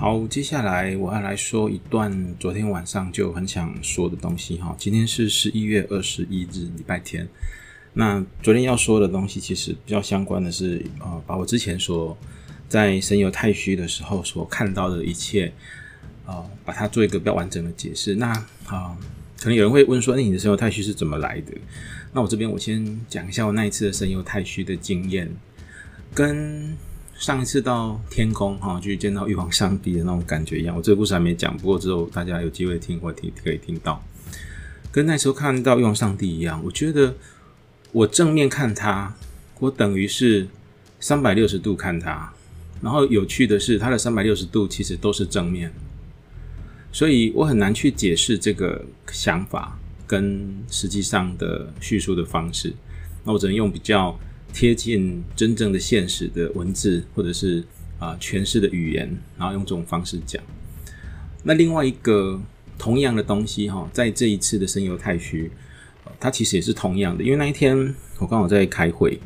好，接下来我要来说一段昨天晚上就很想说的东西哈。今天是十一月二十一日，礼拜天。那昨天要说的东西其实比较相关的是，呃，把我之前所在神游太虚的时候所看到的一切，呃，把它做一个比较完整的解释。那啊，可能有人会问说，那你的神游太虚是怎么来的？那我这边我先讲一下我那一次的神游太虚的经验，跟上一次到天宫哈去见到玉皇上帝的那种感觉一样。我这个故事还没讲，不过之后大家有机会听或听可以听到，跟那时候看到玉皇上帝一样。我觉得我正面看他，我等于是三百六十度看他。然后有趣的是，他的三百六十度其实都是正面，所以我很难去解释这个想法跟实际上的叙述的方式。那我只能用比较。贴近真正的现实的文字，或者是啊诠释的语言，然后用这种方式讲。那另外一个同样的东西哈，在这一次的声游太虚，它其实也是同样的。因为那一天我刚好在开会，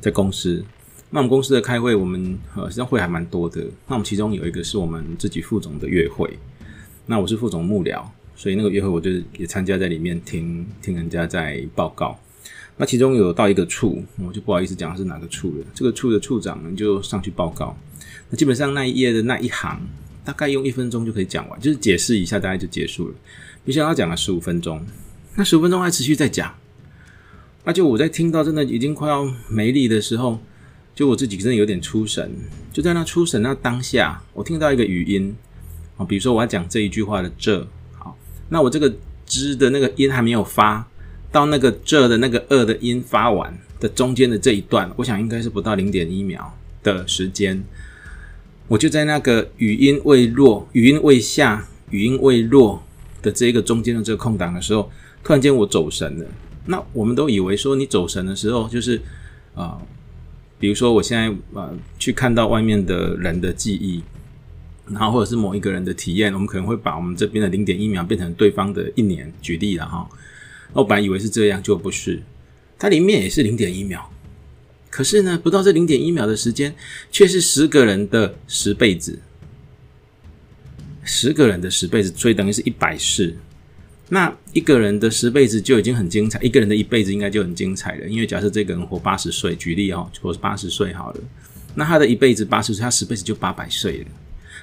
在公司。那我们公司的开会，我们呃实际上会还蛮多的。那我们其中有一个是我们自己副总的约会。那我是副总幕僚，所以那个约会我就也参加在里面，听听人家在报告。那其中有到一个处，我就不好意思讲是哪个处了。这个处的处长呢，就上去报告。那基本上那一页的那一行，大概用一分钟就可以讲完，就是解释一下，大概就结束了。没想到讲了十五分钟，那十五分钟还持续在讲。那就我在听到真的已经快要没力的时候，就我自己真的有点出神。就在那出神那当下，我听到一个语音啊，比如说我要讲这一句话的这好，那我这个之的那个音还没有发。到那个这的那个二的音发完的中间的这一段，我想应该是不到零点一秒的时间，我就在那个语音未落、语音未下、语音未落的这个中间的这个空档的时候，突然间我走神了。那我们都以为说你走神的时候，就是啊，比如说我现在啊去看到外面的人的记忆，然后或者是某一个人的体验，我们可能会把我们这边的零点一秒变成对方的一年。举例了哈。我本来以为是这样，就不是。它里面也是零点一秒，可是呢，不到这零点一秒的时间，却是十个人的十辈子。十个人的十辈子，所以等于是一百世。那一个人的十辈子就已经很精彩，一个人的一辈子应该就很精彩了。因为假设这个人活八十岁，举例哦，活八十岁好了，那他的一辈子八十岁，他十辈子就八百岁了。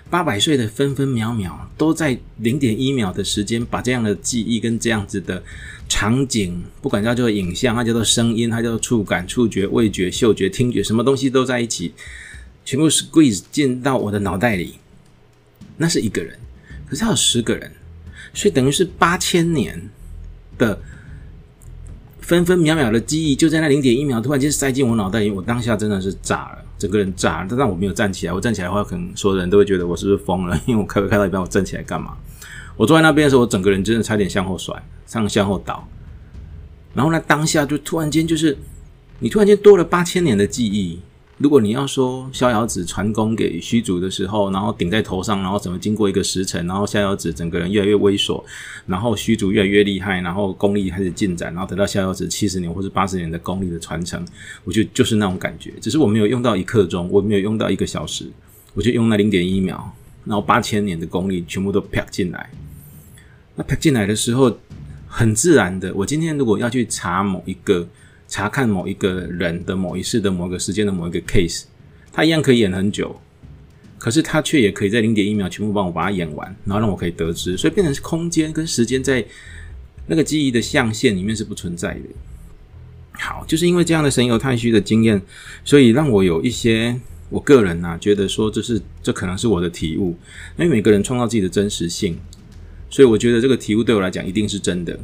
八百岁的分分秒秒都在零点一秒的时间，把这样的记忆跟这样子的场景，不管叫做影像，它叫做声音，它叫做触感、触觉、味觉、嗅觉、听觉，什么东西都在一起，全部 squeeze 进到我的脑袋里。那是一个人，可是他有十个人，所以等于是八千年的分分秒秒的记忆，就在那零点一秒突然间塞进我脑袋里，我当下真的是炸了。整个人炸，但但我没有站起来。我站起来的话，可能所有人都会觉得我是不是疯了？因为我开不开到一半，我站起来干嘛？我坐在那边的时候，我整个人真的差点向后甩，上向后倒。然后呢，当下就突然间，就是你突然间多了八千年的记忆。如果你要说逍遥子传功给虚竹的时候，然后顶在头上，然后怎么经过一个时辰，然后逍遥子整个人越来越猥琐，然后虚竹越来越厉害，然后功力开始进展，然后得到逍遥子七十年或者八十年的功力的传承，我觉得就是那种感觉。只是我没有用到一刻钟，我没有用到一个小时，我就用那零点一秒，然后八千年的功力全部都啪进来。那啪进来的时候，很自然的，我今天如果要去查某一个。查看某一个人的某一世的某个时间的某一个 case，他一样可以演很久，可是他却也可以在零点一秒全部帮我把它演完，然后让我可以得知，所以变成是空间跟时间在那个记忆的象限里面是不存在的。好，就是因为这样的神游太虚的经验，所以让我有一些我个人呐觉得说，这是这可能是我的体悟，因为每个人创造自己的真实性，所以我觉得这个体悟对我来讲一定是真的。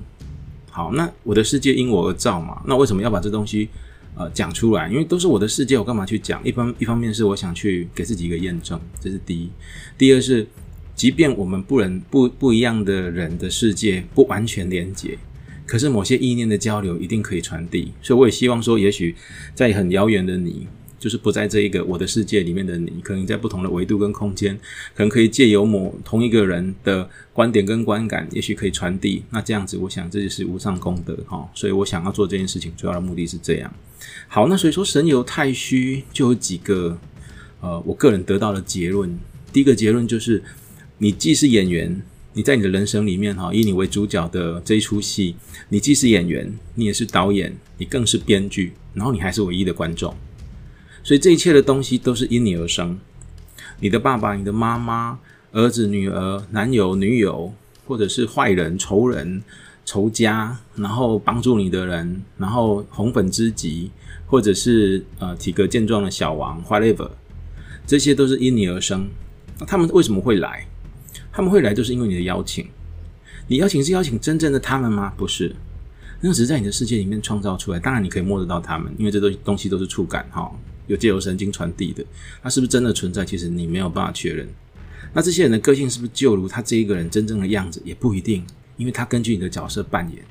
好，那我的世界因我而造嘛？那为什么要把这东西呃讲出来？因为都是我的世界，我干嘛去讲？一方一方面是我想去给自己一个验证，这是第一；第二是，即便我们不能不不一样的人的世界不完全连接，可是某些意念的交流一定可以传递。所以我也希望说，也许在很遥远的你。就是不在这一个我的世界里面的你，可能在不同的维度跟空间，可能可以借由某同一个人的观点跟观感，也许可以传递。那这样子，我想这就是无上功德哈。所以我想要做这件事情，主要的目的是这样。好，那所以说神游太虚就有几个呃，我个人得到的结论，第一个结论就是，你既是演员，你在你的人生里面哈，以你为主角的这一出戏，你既是演员，你也是导演，你更是编剧，然后你还是唯一的观众。所以这一切的东西都是因你而生。你的爸爸、你的妈妈、儿子、女儿、男友、女友，或者是坏人、仇人、仇家，然后帮助你的人，然后红粉知己，或者是呃体格健壮的小王，whatever，这些都是因你而生。那他们为什么会来？他们会来，就是因为你的邀请。你邀请是邀请真正的他们吗？不是，那只是在你的世界里面创造出来。当然，你可以摸得到他们，因为这东东西都是触感哈。有借由神经传递的，他是不是真的存在？其实你没有办法确认。那这些人的个性是不是就如他这一个人真正的样子？也不一定，因为他根据你的角色扮演。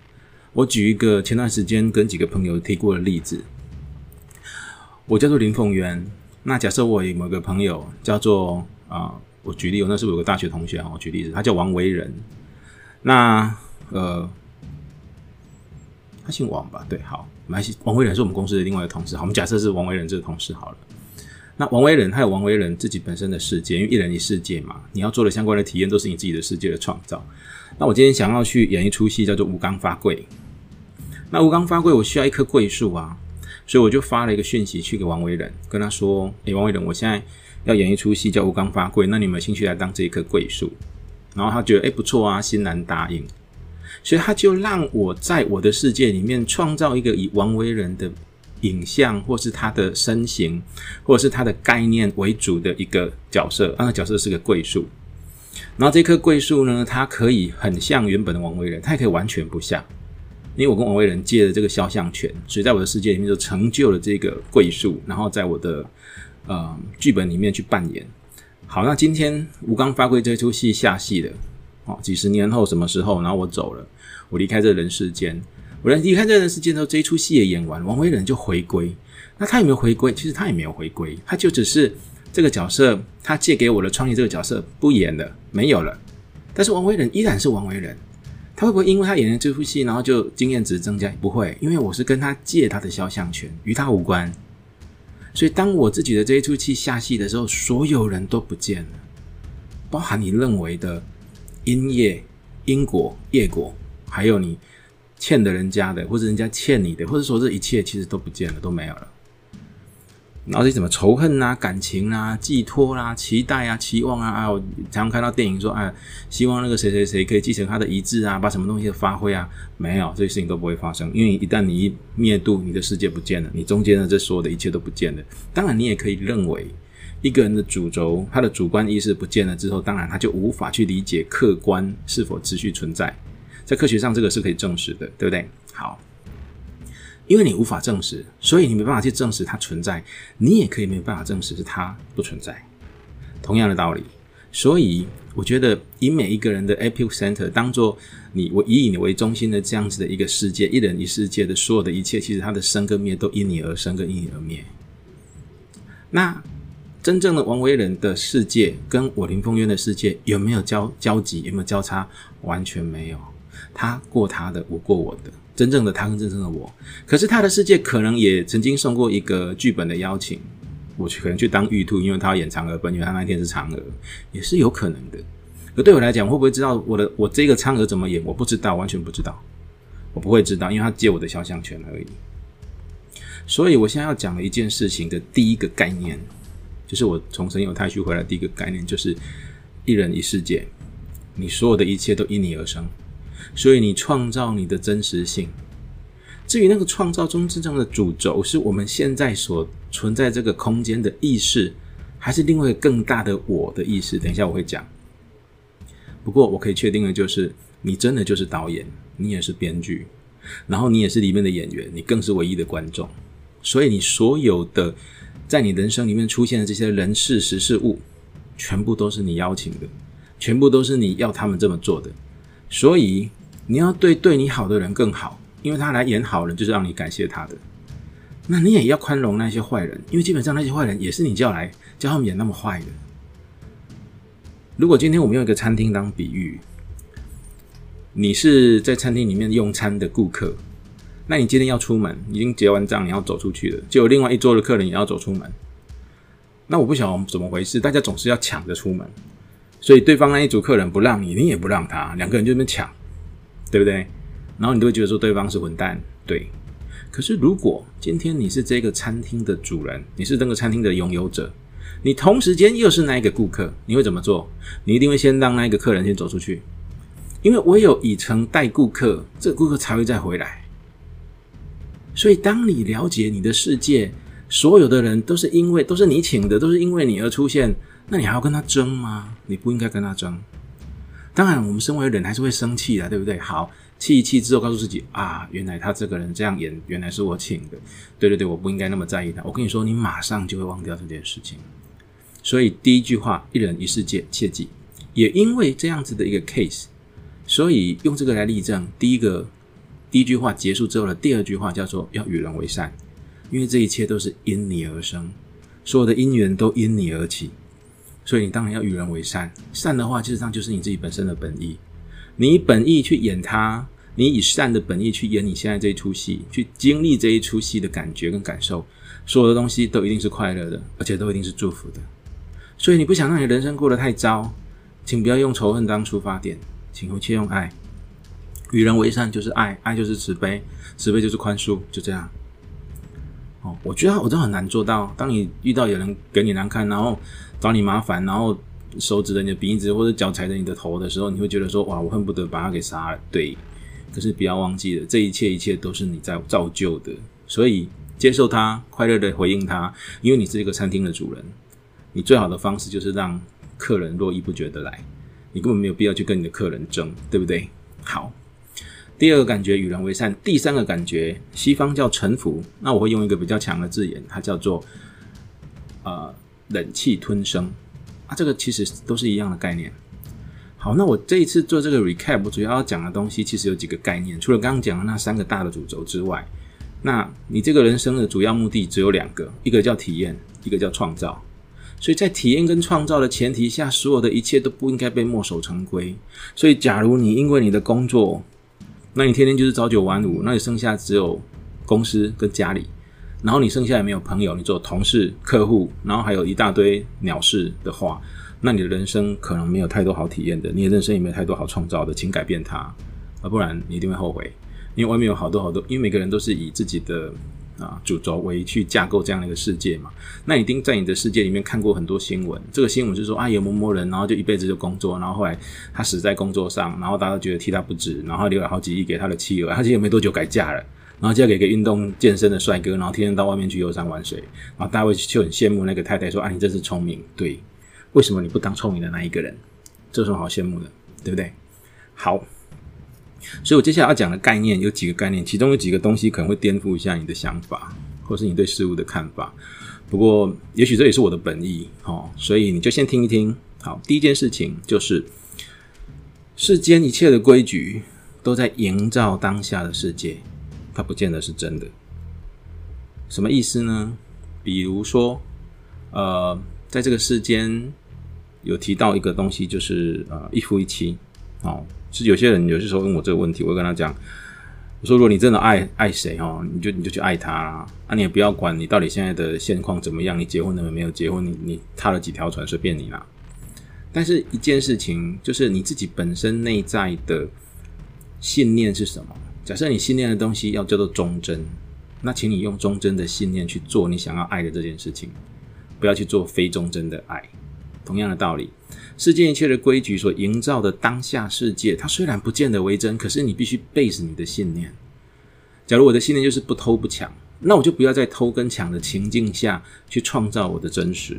我举一个前段时间跟几个朋友提过的例子，我叫做林凤元。那假设我有某个朋友叫做啊，我举例，我那时候有个大学同学哈，我举例子，他叫王维仁。那呃。他姓王吧？对，好，王维仁是我们公司的另外一个同事。好，我们假设是王维仁这个同事好了。那王维仁他有王维仁自己本身的世界，因为一人一世界嘛，你要做的相关的体验都是你自己的世界的创造。那我今天想要去演一出戏，叫做《吴刚发贵》。那《吴刚发贵》，我需要一棵桂树啊，所以我就发了一个讯息去给王维仁，跟他说：“诶，王维仁，我现在要演一出戏叫《吴刚发贵》，那你有没有兴趣来当这一棵桂树？”然后他觉得：“诶，不错啊，欣然答应。”所以他就让我在我的世界里面创造一个以王维仁的影像，或是他的身形，或者是他的概念为主的一个角色。那个角色是个桂树，然后这棵桂树呢，它可以很像原本的王维仁，它也可以完全不像。因为我跟王维仁借了这个肖像权，所以在我的世界里面就成就了这个桂树，然后在我的呃剧本里面去扮演。好，那今天吴刚发挥这出戏下戏了。哦，几十年后什么时候？然后我走了，我离开这人世间。我离开这人世间之后，这一出戏也演完，王维仁就回归。那他有没有回归？其实他也没有回归，他就只是这个角色，他借给我的创意这个角色不演了，没有了。但是王维仁依然是王维仁，他会不会因为他演了这出戏，然后就经验值增加？不会，因为我是跟他借他的肖像权，与他无关。所以当我自己的这一出戏下戏的时候，所有人都不见了，包含你认为的。因业、因果、业果，还有你欠的人家的，或者人家欠你的，或者说这一切其实都不见了，都没有了。然后是什么仇恨啊、感情啊、寄托啦、期待啊、期望啊啊！我常常看到电影说，哎，希望那个谁谁谁可以继承他的遗志啊，把什么东西发挥啊，没有，这些事情都不会发生，因为一旦你一灭度，你的世界不见了，你中间的这所有的一切都不见了。当然，你也可以认为。一个人的主轴，他的主观意识不见了之后，当然他就无法去理解客观是否持续存在。在科学上，这个是可以证实的，对不对？好，因为你无法证实，所以你没办法去证实它存在。你也可以没有办法证实是它不存在。同样的道理，所以我觉得以每一个人的 epicenter 当做你，我以你为中心的这样子的一个世界，一人一世界的所有的一切，其实它的生跟灭都因你而生，跟因你而灭。那。真正的王维仁的世界跟我林风渊的世界有没有交交集？有没有交叉？完全没有。他过他的，我过我的。真正的他跟真正的我，可是他的世界可能也曾经送过一个剧本的邀请，我去可能去当玉兔，因为他要演嫦娥奔月，他那天是嫦娥，也是有可能的。可对我来讲，会不会知道我的我这个嫦娥怎么演？我不知道，完全不知道。我不会知道，因为他借我的肖像权而已。所以我现在要讲的一件事情的第一个概念。就是我从神有太虚回来，第一个概念就是一人一世界，你所有的一切都因你而生，所以你创造你的真实性。至于那个创造中真正的主轴，是我们现在所存在这个空间的意识，还是另外更大的我的意识？等一下我会讲。不过我可以确定的就是，你真的就是导演，你也是编剧，然后你也是里面的演员，你更是唯一的观众。所以你所有的。在你人生里面出现的这些人事、实事物，全部都是你邀请的，全部都是你要他们这么做的。所以你要对对你好的人更好，因为他来演好人，就是让你感谢他的。那你也要宽容那些坏人，因为基本上那些坏人也是你叫来叫他们演那么坏的。如果今天我们用一个餐厅当比喻，你是在餐厅里面用餐的顾客。那你今天要出门，已经结完账，你要走出去了，就有另外一桌的客人也要走出门。那我不晓得怎么回事，大家总是要抢着出门，所以对方那一组客人不让你，你也不让他，两个人就那边抢，对不对？然后你都会觉得说对方是混蛋，对。可是如果今天你是这个餐厅的主人，你是这个餐厅的拥有者，你同时间又是那一个顾客，你会怎么做？你一定会先让那一个客人先走出去，因为唯有以诚待顾客，这个顾客才会再回来。所以，当你了解你的世界，所有的人都是因为都是你请的，都是因为你而出现，那你还要跟他争吗？你不应该跟他争。当然，我们身为人还是会生气的，对不对？好，气一气之后，告诉自己啊，原来他这个人这样演，原来是我请的。对对对，我不应该那么在意他。我跟你说，你马上就会忘掉这件事情。所以，第一句话，一人一世界，切记。也因为这样子的一个 case，所以用这个来例证。第一个。第一句话结束之后的第二句话叫做“要与人为善”，因为这一切都是因你而生，所有的因缘都因你而起，所以你当然要与人为善。善的话，事实上就是你自己本身的本意。你以本意去演它，你以善的本意去演你现在这一出戏，去经历这一出戏的感觉跟感受，所有的东西都一定是快乐的，而且都一定是祝福的。所以你不想让你人生过得太糟，请不要用仇恨当出发点，请回去用爱。与人为善就是爱，爱就是慈悲，慈悲就是宽恕，就这样。哦，我觉得我真很难做到。当你遇到有人给你难看，然后找你麻烦，然后手指着你的鼻子或者脚踩着你的头的时候，你会觉得说：“哇，我恨不得把他给杀了。”对。可是不要忘记了，这一切一切都是你在造就的，所以接受他，快乐的回应他，因为你是一个餐厅的主人。你最好的方式就是让客人络绎不绝的来，你根本没有必要去跟你的客人争，对不对？好。第二个感觉与人为善，第三个感觉西方叫臣服，那我会用一个比较强的字眼，它叫做呃忍气吞声啊，这个其实都是一样的概念。好，那我这一次做这个 recap，我主要要讲的东西其实有几个概念，除了刚刚讲的那三个大的主轴之外，那你这个人生的主要目的只有两个，一个叫体验，一个叫创造。所以在体验跟创造的前提下，所有的一切都不应该被墨守成规。所以，假如你因为你的工作，那你天天就是朝九晚五，那你剩下只有公司跟家里，然后你剩下也没有朋友，你只有同事、客户，然后还有一大堆鸟事的话，那你的人生可能没有太多好体验的，你的人生也没有太多好创造的，请改变它，啊不然你一定会后悔，因为外面有好多好多，因为每个人都是以自己的。啊，主轴为去架构这样的一个世界嘛？那一定在你的世界里面看过很多新闻。这个新闻是说啊，有某某人，然后就一辈子就工作，然后后来他死在工作上，然后大家都觉得替他不值，然后留了好几亿给他的妻儿。他其实没多久改嫁了，然后嫁给一个运动健身的帅哥，然后天天到外面去游山玩水，然后大卫就很羡慕那个太太，说啊，你真是聪明，对，为什么你不当聪明的那一个人？这有什么好羡慕的，对不对？好。所以，我接下来要讲的概念有几个概念，其中有几个东西可能会颠覆一下你的想法，或是你对事物的看法。不过，也许这也是我的本意，哦，所以你就先听一听。好，第一件事情就是，世间一切的规矩都在营造当下的世界，它不见得是真的。什么意思呢？比如说，呃，在这个世间有提到一个东西，就是呃，一夫一妻，哦。是有些人有些时候问我这个问题，我会跟他讲，我说如果你真的爱爱谁哦，你就你就去爱他啦，啊你也不要管你到底现在的现况怎么样，你结婚了没有结婚，你你踏了几条船随便你啦。但是一件事情就是你自己本身内在的信念是什么？假设你信念的东西要叫做忠贞，那请你用忠贞的信念去做你想要爱的这件事情，不要去做非忠贞的爱。同样的道理。世间一切的规矩所营造的当下世界，它虽然不见得为真，可是你必须背死你的信念。假如我的信念就是不偷不抢，那我就不要在偷跟抢的情境下去创造我的真实。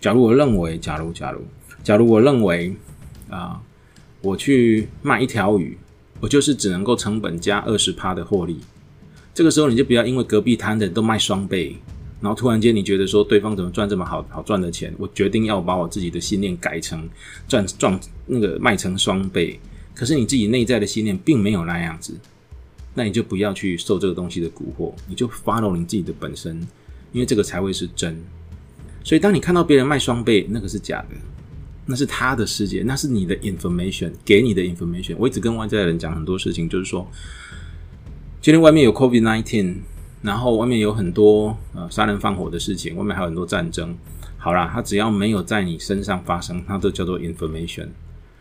假如我认为，假如假如假如我认为啊，我去卖一条鱼，我就是只能够成本加二十趴的获利。这个时候你就不要因为隔壁摊的都卖双倍。然后突然间，你觉得说对方怎么赚这么好好赚的钱？我决定要把我自己的信念改成赚赚那个卖成双倍。可是你自己内在的信念并没有那样子，那你就不要去受这个东西的蛊惑，你就 follow 你自己的本身，因为这个才会是真。所以当你看到别人卖双倍，那个是假的，那是他的世界，那是你的 information 给你的 information。我一直跟外在的人讲很多事情，就是说，今天外面有 COVID nineteen。然后外面有很多呃杀人放火的事情，外面还有很多战争。好啦，它只要没有在你身上发生，它都叫做 information。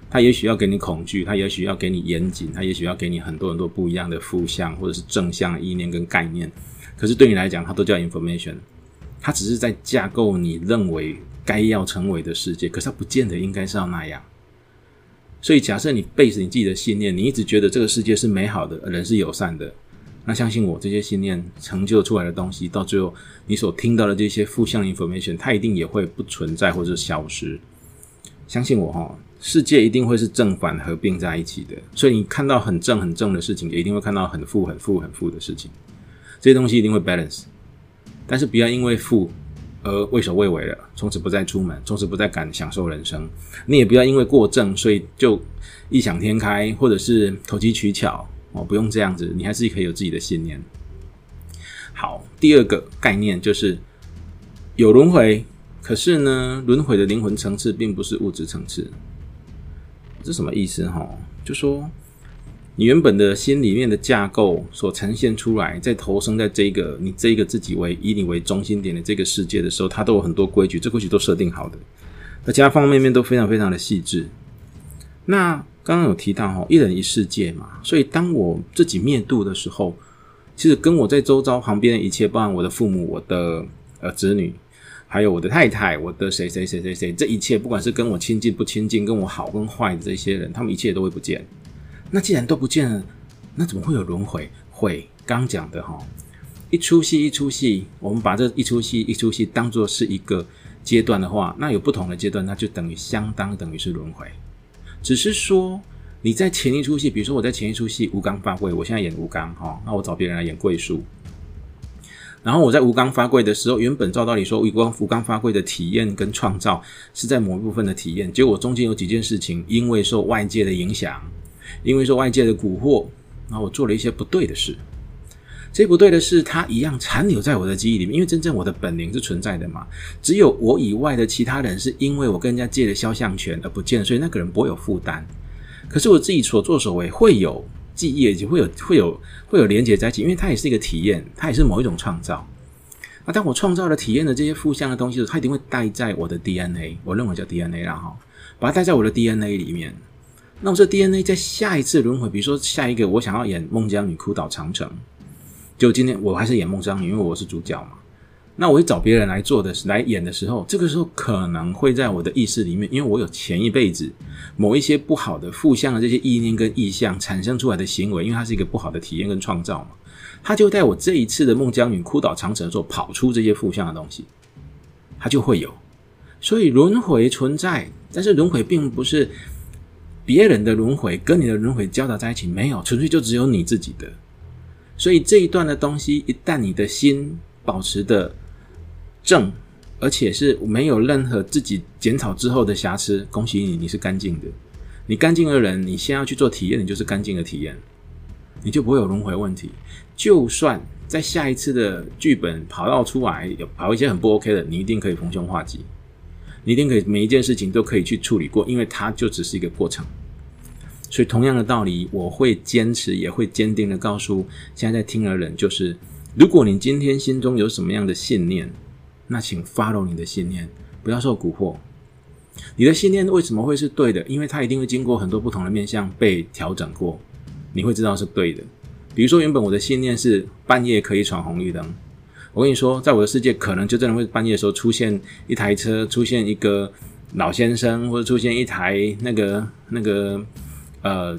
它也许要给你恐惧，它也许要给你严谨，它也许要给你很多很多不一样的负向或者是正向意念跟概念。可是对你来讲，它都叫 information。它只是在架构你认为该要成为的世界，可是它不见得应该是要那样。所以，假设你背着你自己的信念，你一直觉得这个世界是美好的，人是友善的。那相信我，这些信念成就出来的东西，到最后你所听到的这些负向 information，它一定也会不存在或者消失。相信我哈，世界一定会是正反合并在一起的。所以你看到很正很正的事情，也一定会看到很负很负很负的事情。这些东西一定会 balance，但是不要因为负而畏首畏尾了，从此不再出门，从此不再敢享受人生。你也不要因为过正，所以就异想天开，或者是投机取巧。哦，不用这样子，你还是可以有自己的信念。好，第二个概念就是有轮回，可是呢，轮回的灵魂层次并不是物质层次。这什么意思？哈，就说你原本的心里面的架构所呈现出来，在投生在这个你这个自己为以你为中心点的这个世界的时候，它都有很多规矩，这规矩都设定好的，而且方方面面都非常非常的细致。那刚刚有提到哈，一人一世界嘛，所以当我自己灭度的时候，其实跟我在周遭旁边的一切，包含我的父母、我的呃子女，还有我的太太、我的谁谁谁谁谁，这一切不管是跟我亲近不亲近、跟我好跟坏的这些人，他们一切都会不见。那既然都不见了，那怎么会有轮回？会刚讲的哈，一出戏一出戏，我们把这一出戏一出戏当做是一个阶段的话，那有不同的阶段，那就等于相当等于是轮回。只是说你在前一出戏，比如说我在前一出戏吴刚发跪，我现在演吴刚哈，那我找别人来演桂树。然后我在吴刚发跪的时候，原本照道理说吴刚吴刚发跪的体验跟创造是在某一部分的体验，结果中间有几件事情，因为受外界的影响，因为受外界的蛊惑，然后我做了一些不对的事。这不对的是，它一样残留在我的记忆里面，因为真正我的本灵是存在的嘛。只有我以外的其他人，是因为我跟人家借了肖像权而不见，所以那个人不会有负担。可是我自己所作所为会有记忆，就会有会有会有连接在一起，因为它也是一个体验，它也是某一种创造。那当我创造了体验的这些负向的东西的时候，它一定会带在我的 DNA，我认为叫 DNA 啦哈，把它带在我的 DNA 里面。那我这 DNA 在下一次轮回，比如说下一个我想要演孟姜女哭倒长城。就今天我还是演孟姜女，因为我是主角嘛。那我会找别人来做的来演的时候，这个时候可能会在我的意识里面，因为我有前一辈子某一些不好的负向的这些意念跟意象产生出来的行为，因为它是一个不好的体验跟创造嘛，它就在我这一次的孟姜女哭倒长城的时候跑出这些负向的东西，它就会有。所以轮回存在，但是轮回并不是别人的轮回跟你的轮回交杂在一起，没有，纯粹就只有你自己的。所以这一段的东西，一旦你的心保持的正，而且是没有任何自己检讨之后的瑕疵，恭喜你，你是干净的。你干净的人，你先要去做体验，你就是干净的体验，你就不会有轮回问题。就算在下一次的剧本跑到出来有跑一些很不 OK 的，你一定可以逢凶化吉，你一定可以每一件事情都可以去处理过，因为它就只是一个过程。所以，同样的道理，我会坚持，也会坚定的告诉现在在听的人，就是：如果你今天心中有什么样的信念，那请 follow 你的信念，不要受蛊惑。你的信念为什么会是对的？因为它一定会经过很多不同的面向被调整过，你会知道是对的。比如说，原本我的信念是半夜可以闯红绿灯，我跟你说，在我的世界，可能就真的会半夜的时候出现一台车，出现一个老先生，或者出现一台那个那个。呃，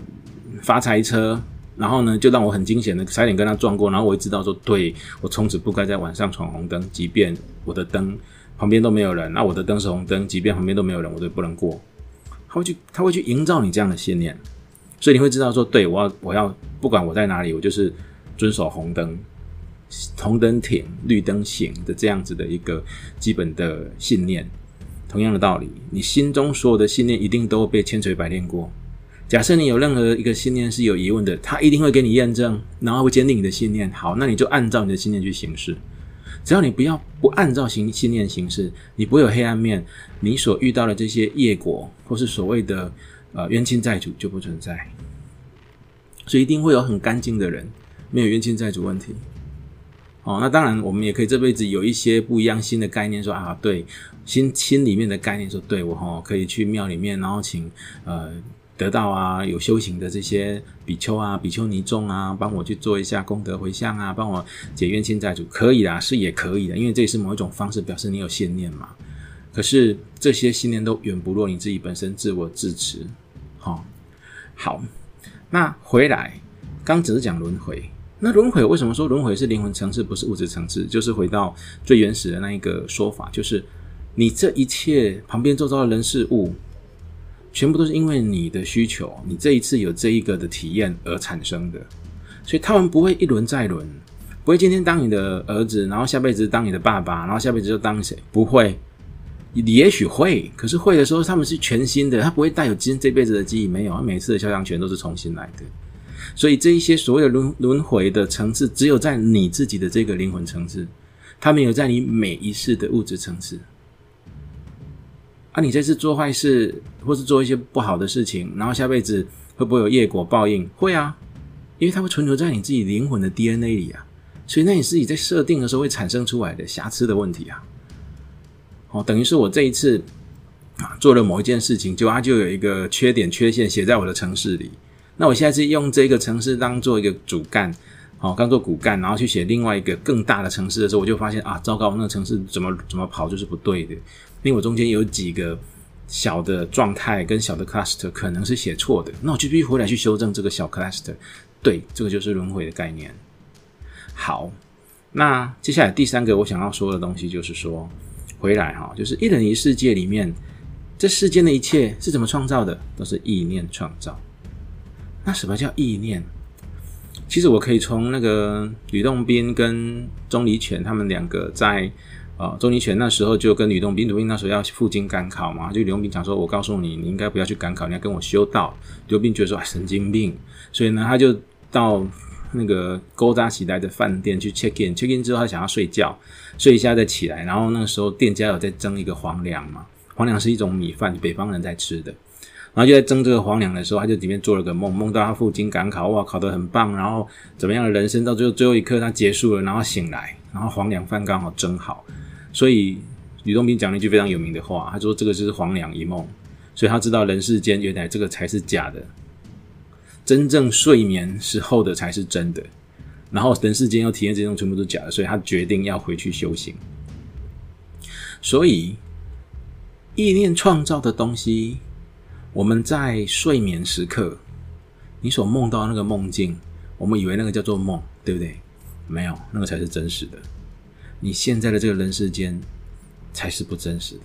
发财车，然后呢，就让我很惊险的差点跟他撞过，然后我会知道说，对我从此不该在晚上闯红灯，即便我的灯旁边都没有人，那我的灯是红灯，即便旁边都没有人，我都不能过。他会去，他会去营造你这样的信念，所以你会知道说，对我要，我要不管我在哪里，我就是遵守红灯，红灯停，绿灯行的这样子的一个基本的信念。同样的道理，你心中所有的信念一定都被千锤百炼过。假设你有任何一个信念是有疑问的，他一定会给你验证，然后会坚定你的信念。好，那你就按照你的信念去行事。只要你不要不按照行信念行事，你不会有黑暗面，你所遇到的这些业果或是所谓的呃冤亲债主就不存在。所以一定会有很干净的人，没有冤亲债主问题。哦，那当然，我们也可以这辈子有一些不一样新的概念，说啊，对，心心里面的概念，说对我哈可以去庙里面，然后请呃得到啊有修行的这些比丘啊、比丘尼众啊，帮我去做一下功德回向啊，帮我解冤亲债主，可以啦，是也可以的，因为这也是某一种方式，表示你有信念嘛。可是这些信念都远不若你自己本身自我自持。好，好，那回来，刚只是讲轮回。那轮回为什么说轮回是灵魂层次，不是物质层次？就是回到最原始的那一个说法，就是你这一切旁边周遭的人事物，全部都是因为你的需求，你这一次有这一个的体验而产生的，所以他们不会一轮再轮，不会今天当你的儿子，然后下辈子当你的爸爸，然后下辈子就当谁？不会，你也许会，可是会的时候他们是全新的，他不会带有今这辈子的记忆，没有，他每次的肖像权都是重新来的。所以这一些所谓的轮轮回的层次，只有在你自己的这个灵魂层次，他没有在你每一世的物质层次。啊，你这次做坏事，或是做一些不好的事情，然后下辈子会不会有业果报应？会啊，因为它会存留在你自己灵魂的 DNA 里啊。所以那你自己在设定的时候会产生出来的瑕疵的问题啊。哦，等于是我这一次啊做了某一件事情，就它就有一个缺点缺陷写在我的城市里。那我现在是用这个城市当做一个主干，好，当做骨干，然后去写另外一个更大的城市的时候，我就发现啊，糟糕，那个城市怎么怎么跑就是不对的，因为我中间有几个小的状态跟小的 cluster 可能是写错的，那我就必须回来去修正这个小 cluster。对，这个就是轮回的概念。好，那接下来第三个我想要说的东西就是说，回来哈，就是一人一世界里面，这世间的一切是怎么创造的？都是意念创造。那什么叫意念？其实我可以从那个吕洞宾跟钟离权他们两个在呃，钟离权那时候就跟吕洞宾，吕洞宾那时候要赴京赶考嘛，就吕洞宾讲说：“我告诉你，你应该不要去赶考，你要跟我修道。”吕洞宾觉得说：“哎，神经病！”所以呢，他就到那个勾扎起来的饭店去 check in，check in 之后他想要睡觉，睡一下再起来。然后那时候店家有在蒸一个黄粱嘛，黄粱是一种米饭，北方人在吃的。然后就在蒸这个黄粱的时候，他就里面做了个梦，梦到他赴京赶考，哇，考得很棒，然后怎么样的人生到最后最后一刻他结束了，然后醒来，然后黄粱饭刚好蒸好，所以吕洞宾讲了一句非常有名的话，他说这个就是黄粱一梦，所以他知道人世间原来这个才是假的，真正睡眠时候的才是真的，然后人世间要体验这种全部都是假的，所以他决定要回去修行，所以意念创造的东西。我们在睡眠时刻，你所梦到那个梦境，我们以为那个叫做梦，对不对？没有，那个才是真实的。你现在的这个人世间才是不真实的，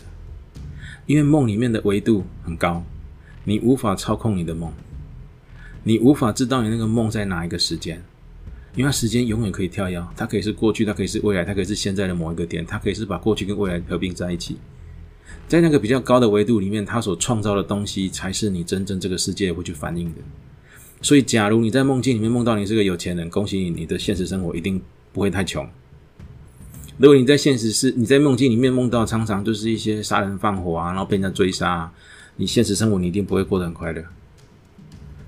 因为梦里面的维度很高，你无法操控你的梦，你无法知道你那个梦在哪一个时间，因为时间永远可以跳跃，它可以是过去，它可以是未来，它可以是现在的某一个点，它可以是把过去跟未来合并在一起。在那个比较高的维度里面，他所创造的东西才是你真正这个世界会去反映的。所以，假如你在梦境里面梦到你是个有钱人，恭喜你，你的现实生活一定不会太穷。如果你在现实是你在梦境里面梦到常常就是一些杀人放火啊，然后被人家追杀，你现实生活你一定不会过得很快乐。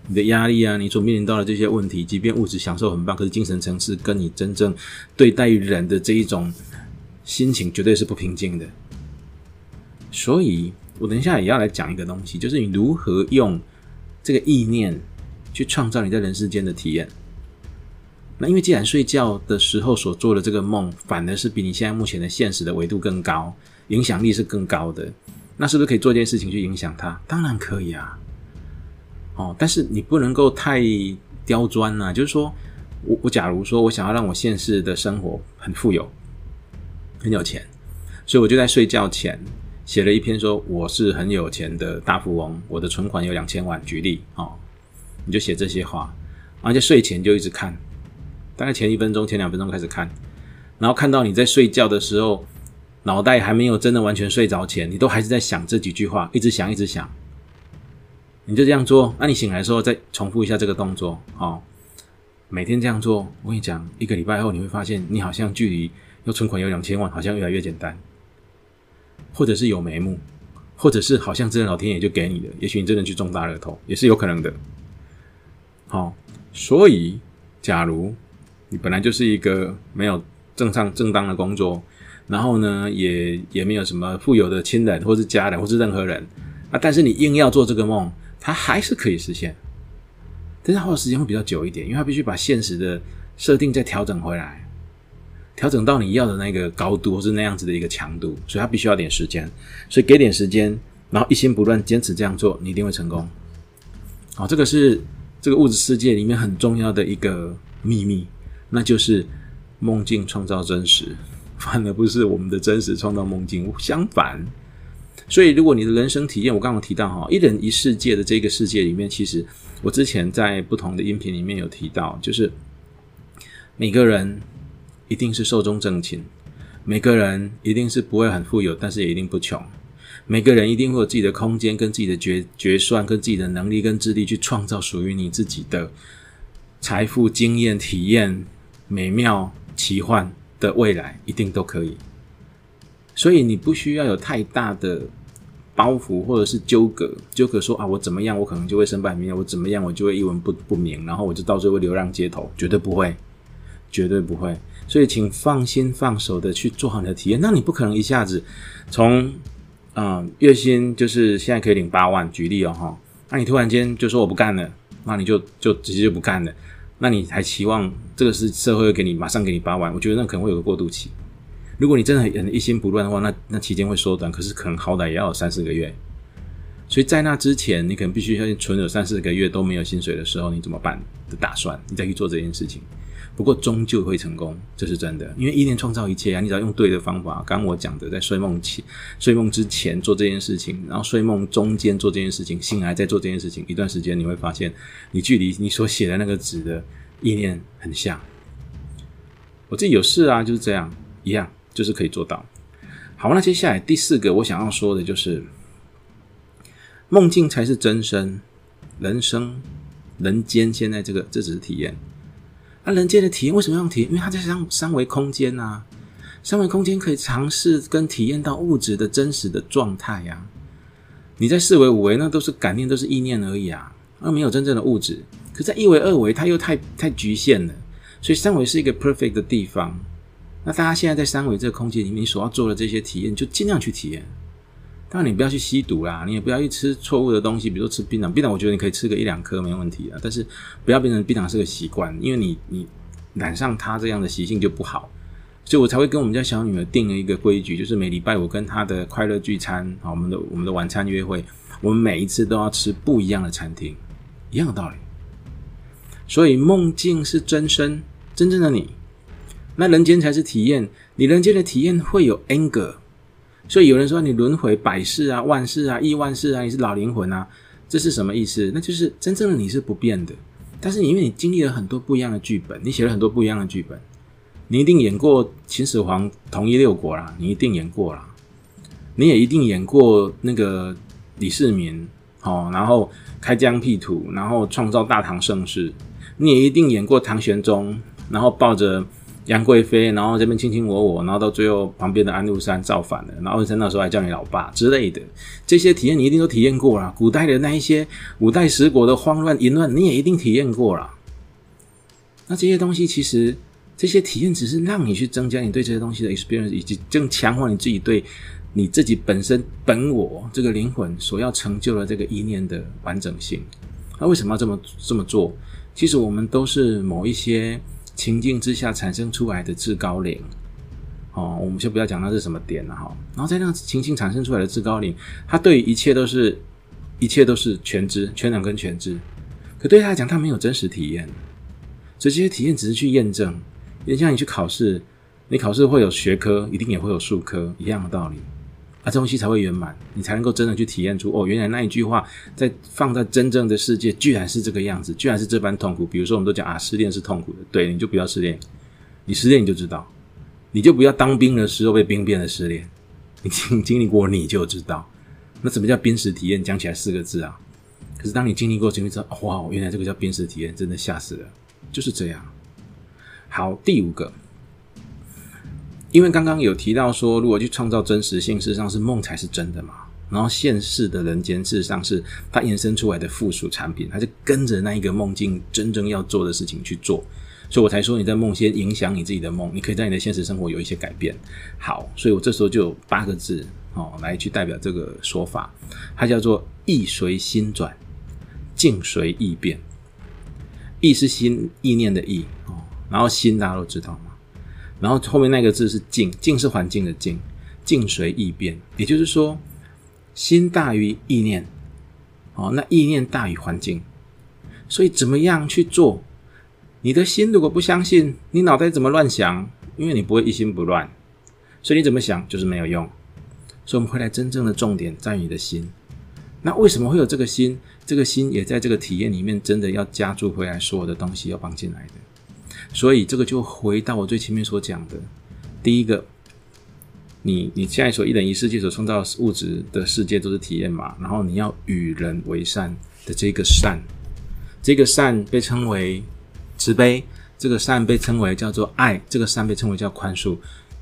你的压力啊，你所面临到的这些问题，即便物质享受很棒，可是精神层次跟你真正对待人的这一种心情，绝对是不平静的。所以，我等一下也要来讲一个东西，就是你如何用这个意念去创造你在人世间的体验。那因为既然睡觉的时候所做的这个梦，反而是比你现在目前的现实的维度更高，影响力是更高的，那是不是可以做一件事情去影响它？当然可以啊。哦，但是你不能够太刁钻呐。就是说我我假如说我想要让我现实的生活很富有、很有钱，所以我就在睡觉前。写了一篇说我是很有钱的大富翁，我的存款有两千万。举例哦，你就写这些话，而且睡前就一直看，大概前一分钟、前两分钟开始看，然后看到你在睡觉的时候，脑袋还没有真的完全睡着前，你都还是在想这几句话，一直想，一直想。你就这样做，那你醒来的时候再重复一下这个动作哦。每天这样做，我跟你讲，一个礼拜后你会发现，你好像距离要存款有两千万，好像越来越简单。或者是有眉目，或者是好像真的老天爷就给你的，也许你真的去中大乐透也是有可能的。好，所以假如你本来就是一个没有正常正当的工作，然后呢，也也没有什么富有的亲人或是家人或是任何人啊，但是你硬要做这个梦，它还是可以实现，但是花的时间会比较久一点，因为它必须把现实的设定再调整回来，调整到你要的那个高度或是那样子的一个强度，所以它必须要点时间，所以给点时间，然后一心不乱坚持这样做，你一定会成功。好，这个是这个物质世界里面很重要的一个秘密，那就是梦境创造真实，反而不是我们的真实创造梦境。相反，所以如果你的人生体验，我刚刚提到哈，一人一世界的这个世界里面，其实我之前在不同的音频里面有提到，就是每个人一定是寿终正寝，每个人一定是不会很富有，但是也一定不穷。每个人一定会有自己的空间，跟自己的决决算，跟自己的能力跟智力去创造属于你自己的财富、经验、体验、美妙、奇幻的未来，一定都可以。所以你不需要有太大的包袱或者是纠葛，纠葛说啊，我怎么样，我可能就会身败名裂；我怎么样，我就会一文不不名，然后我就到最后流浪街头，绝对不会，绝对不会。所以，请放心放手的去做好你的体验。那你不可能一下子从嗯，月薪就是现在可以领八万，举例哦哈。那你突然间就说我不干了，那你就就直接就不干了。那你还期望这个是社会给你马上给你八万？我觉得那可能会有个过渡期。如果你真的很一心不乱的话，那那期间会缩短，可是可能好歹也要三四个月。所以在那之前，你可能必须要存有三四个月都没有薪水的时候，你怎么办的打算？你再去做这件事情。不过终究会成功，这是真的，因为意念创造一切啊！你只要用对的方法，刚刚我讲的，在睡梦前、睡梦之前做这件事情，然后睡梦中间做这件事情，醒来再做这件事情，一段时间你会发现，你距离你所写的那个纸的意念很像。我自己有事啊，就是这样，一样，就是可以做到。好，那接下来第四个我想要说的就是，梦境才是真身，人生、人间，现在这个这只是体验。那人间的体验为什么要用体验？因为它在三三维空间呐，三维空间可以尝试跟体验到物质的真实的状态呀。你在四维、五维，那都是感念，都是意念而已啊，而没有真正的物质。可在一维、二维，它又太太局限了，所以三维是一个 perfect 的地方。那大家现在在三维这个空间里面，你所要做的这些体验，就尽量去体验。当然，你不要去吸毒啦，你也不要去吃错误的东西，比如说吃槟榔。槟榔我觉得你可以吃个一两颗没问题啊，但是不要变成槟榔是个习惯，因为你你染上它这样的习性就不好。所以我才会跟我们家小女儿定了一个规矩，就是每礼拜我跟她的快乐聚餐，好，我们的我们的晚餐约会，我们每一次都要吃不一样的餐厅，一样的道理。所以梦境是真身，真正的你，那人间才是体验，你人间的体验会有 anger。所以有人说你轮回百世啊、万世啊、亿万世啊，你是老灵魂啊，这是什么意思？那就是真正的你是不变的，但是因为你经历了很多不一样的剧本，你写了很多不一样的剧本，你一定演过秦始皇统一六国啦，你一定演过啦，你也一定演过那个李世民，哦，然后开疆辟土，然后创造大唐盛世，你也一定演过唐玄宗，然后抱着。杨贵妃，然后这边卿卿我我，然后到最后旁边的安禄山造反了，然后安禄山那时候还叫你老爸之类的，这些体验你一定都体验过了。古代的那一些五代十国的慌乱淫乱，你也一定体验过了。那这些东西其实这些体验只是让你去增加你对这些东西的 experience，以及更强化你自己对你自己本身本我这个灵魂所要成就的这个意念的完整性。那为什么要这么这么做？其实我们都是某一些。情境之下产生出来的至高灵，哦，我们先不要讲它是什么点了哈。然后在那个情境产生出来的至高灵，他对于一切都是，一切都是全知、全能跟全知。可对他来讲，他没有真实体验，所以这些体验只是去验证。也像你去考试，你考试会有学科，一定也会有术科，一样的道理。啊，这东西才会圆满，你才能够真的去体验出哦，原来那一句话在放在真正的世界，居然是这个样子，居然是这般痛苦。比如说，我们都讲啊，失恋是痛苦的，对，你就不要失恋，你失恋你就知道，你就不要当兵的时候被兵变的失恋，你经经历过你就知道，那什么叫濒死体验？讲起来四个字啊，可是当你经历过，就会知道，哇，原来这个叫濒死体验，真的吓死了，就是这样。好，第五个。因为刚刚有提到说，如果去创造真实性，事实上是梦才是真的嘛。然后现世的人间，事实上是它延伸出来的附属产品，它是跟着那一个梦境真正要做的事情去做。所以我才说你在梦先影响你自己的梦，你可以在你的现实生活有一些改变。好，所以我这时候就有八个字哦，来去代表这个说法，它叫做意随心转，境随意变。意是心意念的意哦，然后心大家都知道嘛，然后后面那个字是境，境是环境的境，境随意变，也就是说心大于意念哦，那意念大于环境，所以怎么样去做？你的心如果不相信，你脑袋怎么乱想？因为你不会一心不乱，所以你怎么想就是没有用。所以我们回来真正的重点在于你的心。那为什么会有这个心？这个心也在这个体验里面，真的要加注回来，所有的东西要放进来的。所以这个就回到我最前面所讲的，第一个，你你现在所一人一世界所创造物质的世界都是体验嘛，然后你要与人为善的这个善，这个善被称为。慈悲，这个善被称为叫做爱，这个善被称为叫宽恕，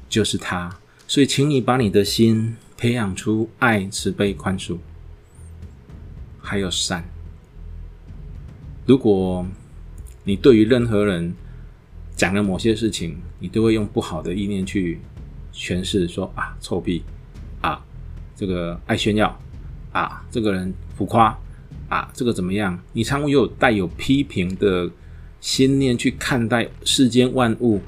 就是它。所以，请你把你的心培养出爱、慈悲、宽恕，还有善。如果你对于任何人讲了某些事情，你都会用不好的意念去诠释，说啊臭屁啊，这个爱炫耀啊，这个人浮夸啊，这个怎么样？你常会有带有批评的。心念去看待世间万物、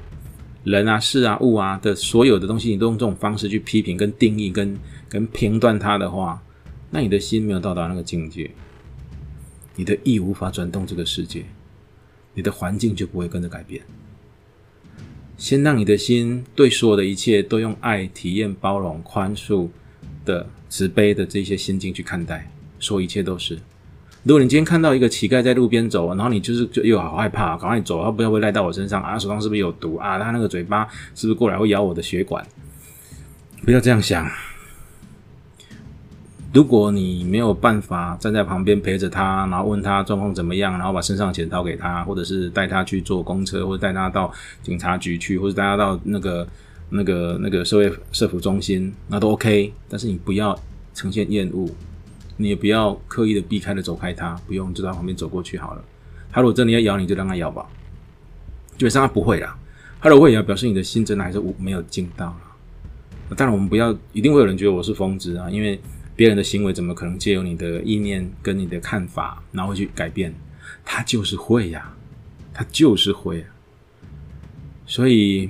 人啊、事啊、物啊的所有的东西，你都用这种方式去批评、跟定义、跟跟评断它的话，那你的心没有到达那个境界，你的意无法转动这个世界，你的环境就不会跟着改变。先让你的心对所有的一切都用爱、体验、包容、宽恕的慈悲的这些心境去看待，说一切都是。如果你今天看到一个乞丐在路边走，然后你就是就又好害怕，赶快走，他不要会赖到我身上啊！手上是不是有毒啊？他那个嘴巴是不是过来会咬我的血管？不要这样想。如果你没有办法站在旁边陪着他，然后问他状况怎么样，然后把身上钱掏给他，或者是带他去坐公车，或者带他到警察局去，或者带他到那个那个那个社会社福中心，那都 OK。但是你不要呈现厌恶。你也不要刻意的避开的走开他，不用就在旁边走过去好了。他如果真的要咬你，就让他咬吧。基本上他不会啦。他如果会咬，表示你的心真的还是无没有进到了。当然，我们不要一定会有人觉得我是疯子啊，因为别人的行为怎么可能借由你的意念跟你的看法，然后去改变？他就是会呀，他就是会。所以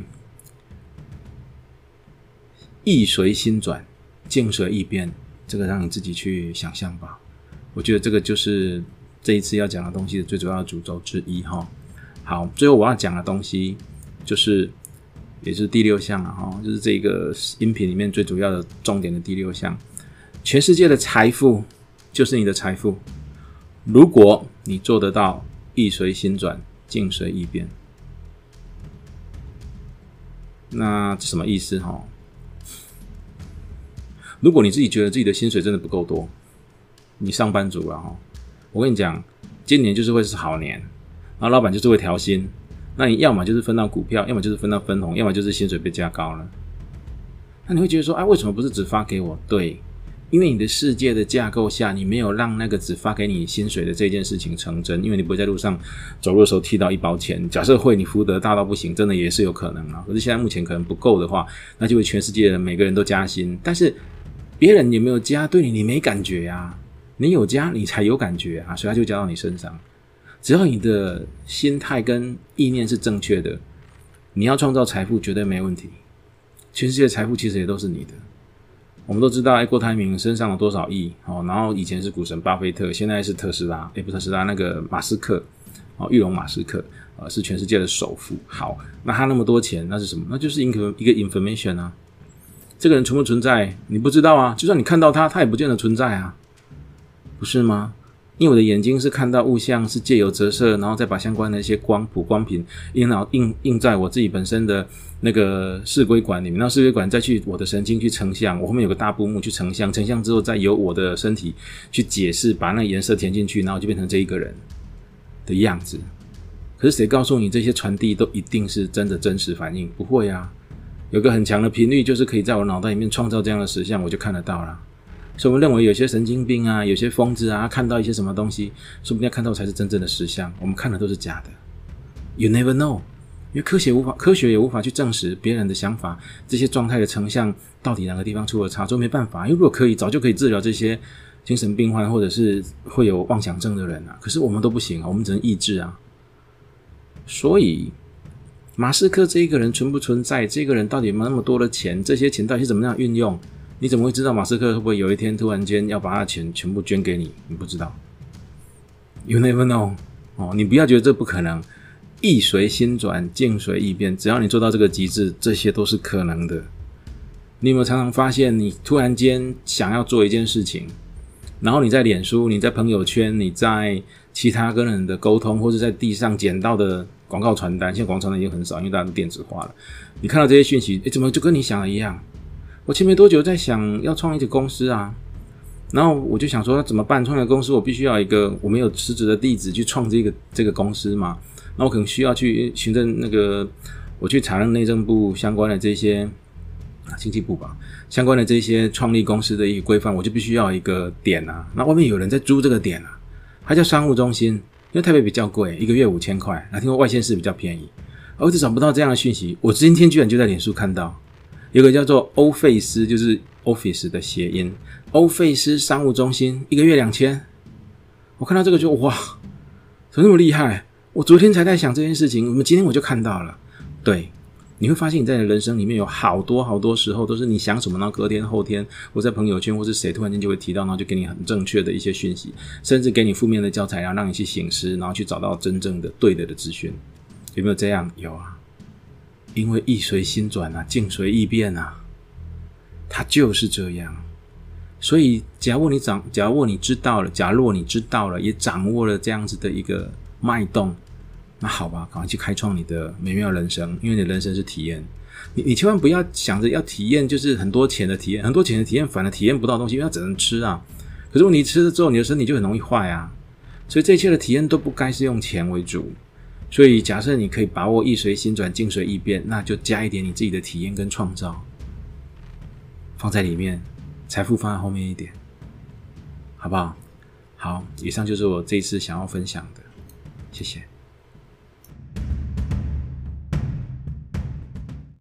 意随心转，境随意变。这个让你自己去想象吧，我觉得这个就是这一次要讲的东西的最主要的主轴之一哈。好，最后我要讲的东西就是，也是第六项了哈，就是这个音频里面最主要的重点的第六项。全世界的财富就是你的财富，如果你做得到意随心转，境随意变，那什么意思哈？如果你自己觉得自己的薪水真的不够多，你上班族了哈，我跟你讲，今年就是会是好年，然后老板就是会调薪，那你要么就是分到股票，要么就是分到分红，要么就是薪水被加高了。那你会觉得说，哎，为什么不是只发给我？对，因为你的世界的架构下，你没有让那个只发给你薪水的这件事情成真，因为你不会在路上走路的时候踢到一包钱。假设会，你福德大到不行，真的也是有可能啊。可是现在目前可能不够的话，那就会全世界的每个人都加薪，但是。别人有没有加对你，你没感觉呀？你有加，你才有感觉啊！所以他就加到你身上。只要你的心态跟意念是正确的，你要创造财富绝对没问题。全世界财富其实也都是你的。我们都知道，哎，郭台铭身上有多少亿？哦，然后以前是股神巴菲特，现在是特斯拉，哎不特斯拉那个马斯克，哦，玉龙马斯克，啊，是全世界的首富。好，那他那么多钱，那是什么？那就是一个一个 information 啊。这个人存不存在？你不知道啊。就算你看到他，他也不见得存在啊，不是吗？因为我的眼睛是看到物象，是借由折射，然后再把相关的一些光谱、光频印脑印印在我自己本身的那个视规管里面。那视规管再去我的神经去成像，我后面有个大布幕去成像，成像之后再由我的身体去解释，把那颜色填进去，然后就变成这一个人的样子。可是谁告诉你这些传递都一定是真的真实反应？不会啊。有个很强的频率，就是可以在我脑袋里面创造这样的实像，我就看得到了。所以我们认为有些神经病啊，有些疯子啊，看到一些什么东西，说不定看到才是真正的实相，我们看的都是假的。You never know，因为科学无法，科学也无法去证实别人的想法，这些状态的成像到底哪个地方出了差，都没办法。因为如果可以，早就可以治疗这些精神病患或者是会有妄想症的人啊。可是我们都不行啊，我们只能抑制啊。所以，马斯克这一个人存不存在？这个人到底有那么多的钱？这些钱到底怎么样运用？你怎么会知道马斯克会不会有一天突然间要把他的钱全部捐给你？你不知道，You never know。哦，你不要觉得这不可能，意随心转，境随意变，只要你做到这个极致，这些都是可能的。你有没有常常发现，你突然间想要做一件事情，然后你在脸书、你在朋友圈、你在其他跟人的沟通，或者在地上捡到的。广告传单，现在广告传单已经很少，因为大家都电子化了。你看到这些讯息，诶，怎么就跟你想的一样？我前没多久在想要创一个公司啊，然后我就想说怎么办？创业公司我必须要一个我没有辞职的地址去创这个这个公司嘛？那我可能需要去行政那个，我去查内政部相关的这些啊，经济部吧相关的这些创立公司的一个规范，我就必须要一个点啊。那外面有人在租这个点啊，它叫商务中心。因为台北比较贵，一个月五千块。那听说外县市比较便宜，我一直找不到这样的讯息。我今天居然就在脸书看到，有个叫做欧费斯，就是 office 的谐音，欧费斯商务中心，一个月两千。我看到这个就哇，怎么那么厉害？我昨天才在想这件事情，我们今天我就看到了，对。你会发现你在你人生里面有好多好多时候都是你想什么，然后隔天后天我在朋友圈或是谁突然间就会提到，然后就给你很正确的一些讯息，甚至给你负面的教材，然后让你去醒思，然后去找到真正的对的的资讯，有没有这样？有啊，因为意随心转啊，境随意变啊，它就是这样。所以，假如你掌，假如你知道了，假若你知道了，也掌握了这样子的一个脉动。那好吧，赶快去开创你的美妙人生，因为你的人生是体验。你你千万不要想着要体验，就是很多钱的体验，很多钱的体验，反而体验不到东西，因为它只能吃啊。可是你吃了之后，你的身体就很容易坏啊。所以这一切的体验都不该是用钱为主。所以假设你可以把握意随心转，静随意变，那就加一点你自己的体验跟创造放在里面，财富放在后面一点，好不好？好，以上就是我这一次想要分享的，谢谢。